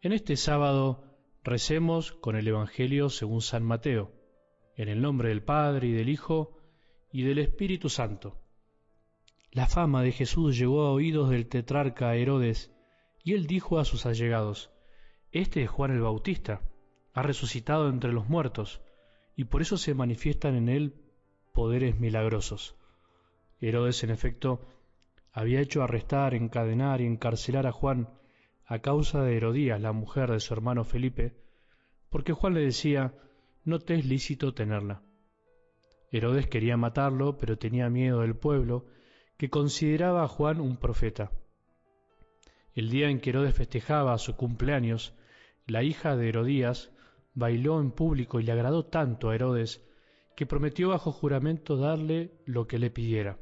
En este sábado recemos con el Evangelio según San Mateo, en el nombre del Padre y del Hijo y del Espíritu Santo. La fama de Jesús llegó a oídos del tetrarca Herodes, y él dijo a sus allegados, Este es Juan el Bautista, ha resucitado entre los muertos, y por eso se manifiestan en él poderes milagrosos. Herodes, en efecto, había hecho arrestar, encadenar y encarcelar a Juan a causa de Herodías, la mujer de su hermano Felipe, porque Juan le decía, no te es lícito tenerla. Herodes quería matarlo, pero tenía miedo del pueblo, que consideraba a Juan un profeta. El día en que Herodes festejaba su cumpleaños, la hija de Herodías bailó en público y le agradó tanto a Herodes que prometió bajo juramento darle lo que le pidiera.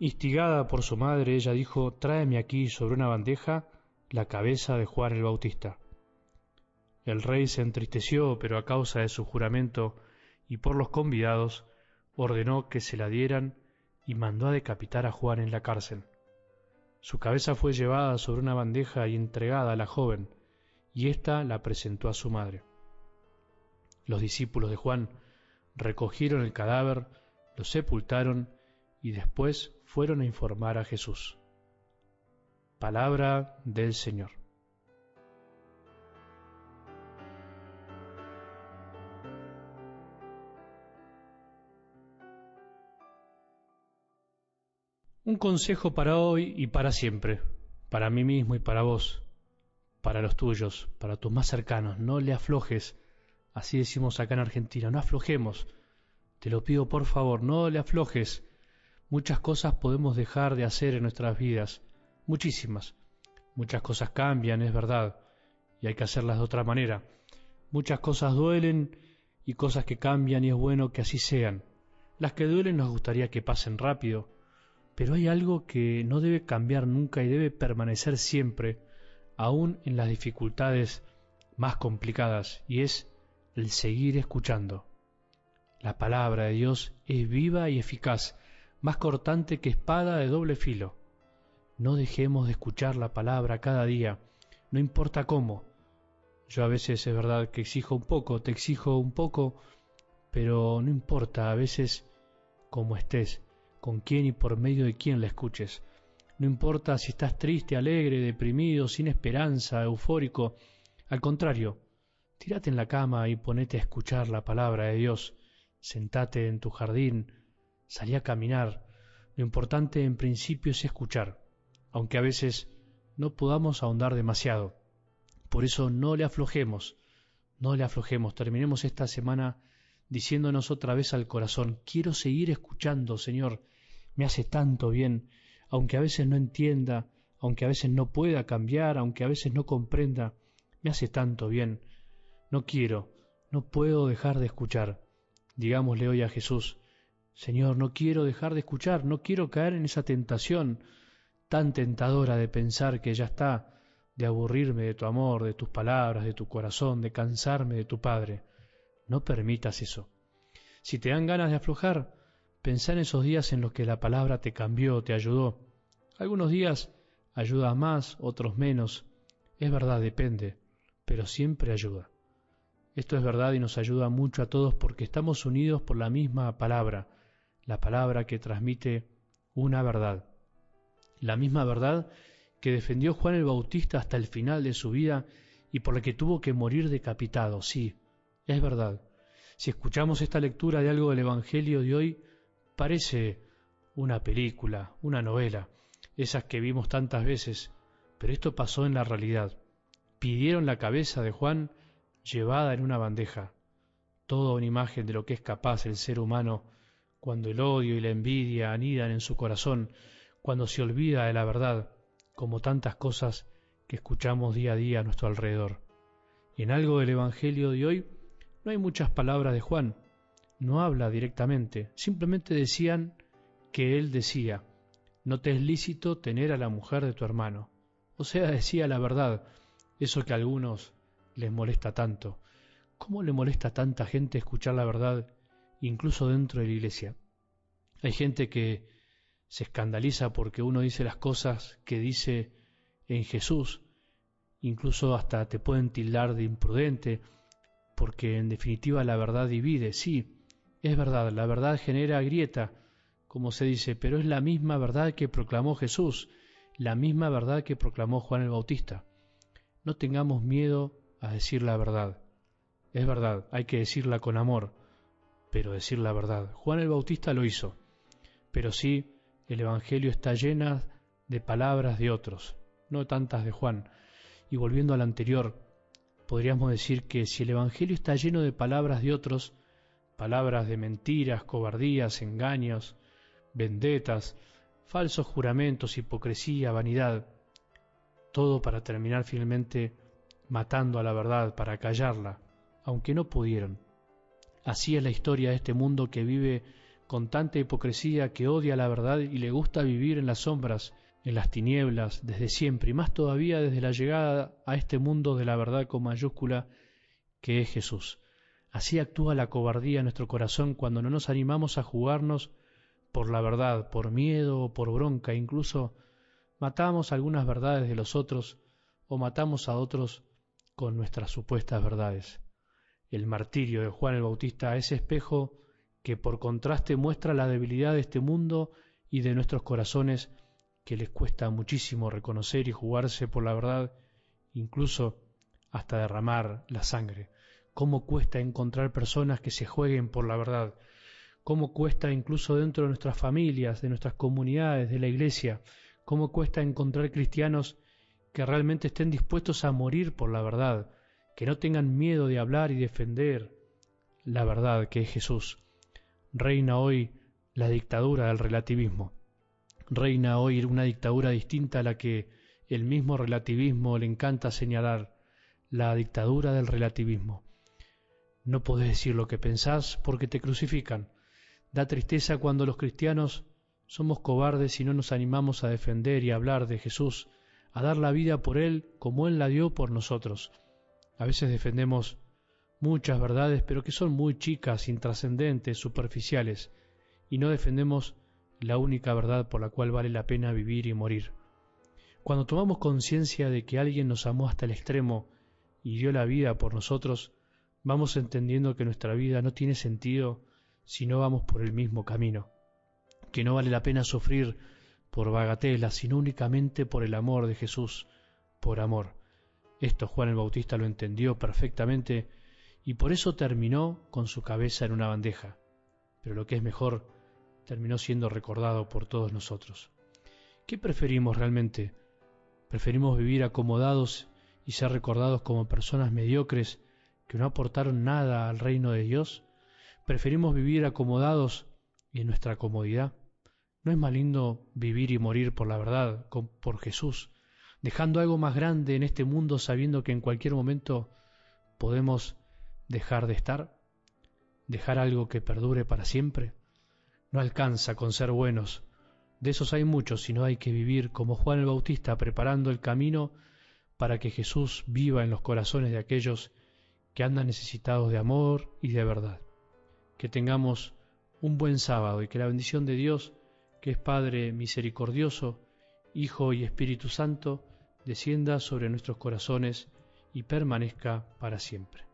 Instigada por su madre, ella dijo, tráeme aquí sobre una bandeja la cabeza de Juan el Bautista. El rey se entristeció, pero a causa de su juramento y por los convidados, ordenó que se la dieran y mandó a decapitar a Juan en la cárcel. Su cabeza fue llevada sobre una bandeja y entregada a la joven, y ésta la presentó a su madre. Los discípulos de Juan recogieron el cadáver, lo sepultaron y después fueron a informar a Jesús. Palabra del Señor. Un consejo para hoy y para siempre, para mí mismo y para vos, para los tuyos, para tus más cercanos. No le aflojes, así decimos acá en Argentina, no aflojemos. Te lo pido por favor, no le aflojes. Muchas cosas podemos dejar de hacer en nuestras vidas muchísimas. Muchas cosas cambian, es verdad, y hay que hacerlas de otra manera. Muchas cosas duelen y cosas que cambian y es bueno que así sean. Las que duelen nos gustaría que pasen rápido, pero hay algo que no debe cambiar nunca y debe permanecer siempre, aun en las dificultades más complicadas, y es el seguir escuchando. La palabra de Dios es viva y eficaz, más cortante que espada de doble filo. No dejemos de escuchar la palabra cada día, no importa cómo. Yo a veces es verdad que exijo un poco, te exijo un poco, pero no importa a veces cómo estés, con quién y por medio de quién la escuches. No importa si estás triste, alegre, deprimido, sin esperanza, eufórico. Al contrario, tírate en la cama y ponete a escuchar la palabra de Dios. Sentate en tu jardín, salí a caminar. Lo importante en principio es escuchar aunque a veces no podamos ahondar demasiado. Por eso no le aflojemos, no le aflojemos. Terminemos esta semana diciéndonos otra vez al corazón, quiero seguir escuchando, Señor, me hace tanto bien, aunque a veces no entienda, aunque a veces no pueda cambiar, aunque a veces no comprenda, me hace tanto bien. No quiero, no puedo dejar de escuchar. Digámosle hoy a Jesús, Señor, no quiero dejar de escuchar, no quiero caer en esa tentación, tan tentadora de pensar que ya está, de aburrirme de tu amor, de tus palabras, de tu corazón, de cansarme de tu Padre. No permitas eso. Si te dan ganas de aflojar, pensá en esos días en los que la palabra te cambió, te ayudó. Algunos días ayuda más, otros menos. Es verdad, depende, pero siempre ayuda. Esto es verdad y nos ayuda mucho a todos porque estamos unidos por la misma palabra, la palabra que transmite una verdad la misma verdad que defendió Juan el Bautista hasta el final de su vida y por la que tuvo que morir decapitado. Sí, es verdad. Si escuchamos esta lectura de algo del Evangelio de hoy, parece una película, una novela, esas que vimos tantas veces, pero esto pasó en la realidad. Pidieron la cabeza de Juan llevada en una bandeja, toda una imagen de lo que es capaz el ser humano cuando el odio y la envidia anidan en su corazón cuando se olvida de la verdad, como tantas cosas que escuchamos día a día a nuestro alrededor. Y en algo del Evangelio de hoy no hay muchas palabras de Juan, no habla directamente, simplemente decían que él decía, no te es lícito tener a la mujer de tu hermano. O sea, decía la verdad, eso que a algunos les molesta tanto. ¿Cómo le molesta a tanta gente escuchar la verdad, incluso dentro de la iglesia? Hay gente que se escandaliza porque uno dice las cosas que dice en Jesús, incluso hasta te pueden tildar de imprudente, porque en definitiva la verdad divide, sí, es verdad, la verdad genera grieta, como se dice, pero es la misma verdad que proclamó Jesús, la misma verdad que proclamó Juan el Bautista. No tengamos miedo a decir la verdad. Es verdad, hay que decirla con amor, pero decir la verdad. Juan el Bautista lo hizo, pero sí, el Evangelio está llena de palabras de otros, no tantas de Juan. Y volviendo al anterior, podríamos decir que si el Evangelio está lleno de palabras de otros, palabras de mentiras, cobardías, engaños, vendetas, falsos juramentos, hipocresía, vanidad, todo para terminar finalmente matando a la verdad, para callarla, aunque no pudieron. Así es la historia de este mundo que vive con tanta hipocresía, que odia la verdad y le gusta vivir en las sombras, en las tinieblas, desde siempre, y más todavía desde la llegada a este mundo de la verdad con mayúscula, que es Jesús. Así actúa la cobardía en nuestro corazón cuando no nos animamos a jugarnos por la verdad, por miedo o por bronca, incluso matamos algunas verdades de los otros o matamos a otros con nuestras supuestas verdades. El martirio de Juan el Bautista, ese espejo que por contraste muestra la debilidad de este mundo y de nuestros corazones que les cuesta muchísimo reconocer y jugarse por la verdad, incluso hasta derramar la sangre. Cómo cuesta encontrar personas que se jueguen por la verdad, cómo cuesta incluso dentro de nuestras familias, de nuestras comunidades, de la iglesia, cómo cuesta encontrar cristianos que realmente estén dispuestos a morir por la verdad, que no tengan miedo de hablar y defender la verdad que es Jesús. Reina hoy la dictadura del relativismo. Reina hoy una dictadura distinta a la que el mismo relativismo le encanta señalar, la dictadura del relativismo. No podés decir lo que pensás porque te crucifican. Da tristeza cuando los cristianos somos cobardes y no nos animamos a defender y hablar de Jesús, a dar la vida por Él como Él la dio por nosotros. A veces defendemos muchas verdades, pero que son muy chicas, intrascendentes, superficiales, y no defendemos la única verdad por la cual vale la pena vivir y morir. Cuando tomamos conciencia de que alguien nos amó hasta el extremo y dio la vida por nosotros, vamos entendiendo que nuestra vida no tiene sentido si no vamos por el mismo camino, que no vale la pena sufrir por bagatela, sino únicamente por el amor de Jesús, por amor. Esto Juan el Bautista lo entendió perfectamente y por eso terminó con su cabeza en una bandeja, pero lo que es mejor, terminó siendo recordado por todos nosotros. ¿Qué preferimos realmente? ¿Preferimos vivir acomodados y ser recordados como personas mediocres que no aportaron nada al reino de Dios? Preferimos vivir acomodados y en nuestra comodidad. ¿No es más lindo vivir y morir por la verdad, por Jesús, dejando algo más grande en este mundo sabiendo que en cualquier momento podemos dejar de estar? ¿Dejar algo que perdure para siempre? No alcanza con ser buenos. De esos hay muchos, sino hay que vivir como Juan el Bautista, preparando el camino para que Jesús viva en los corazones de aquellos que andan necesitados de amor y de verdad que tengamos un buen sábado y que la bendición de Dios, que es Padre misericordioso, Hijo y Espíritu Santo, descienda sobre nuestros corazones y permanezca para siempre.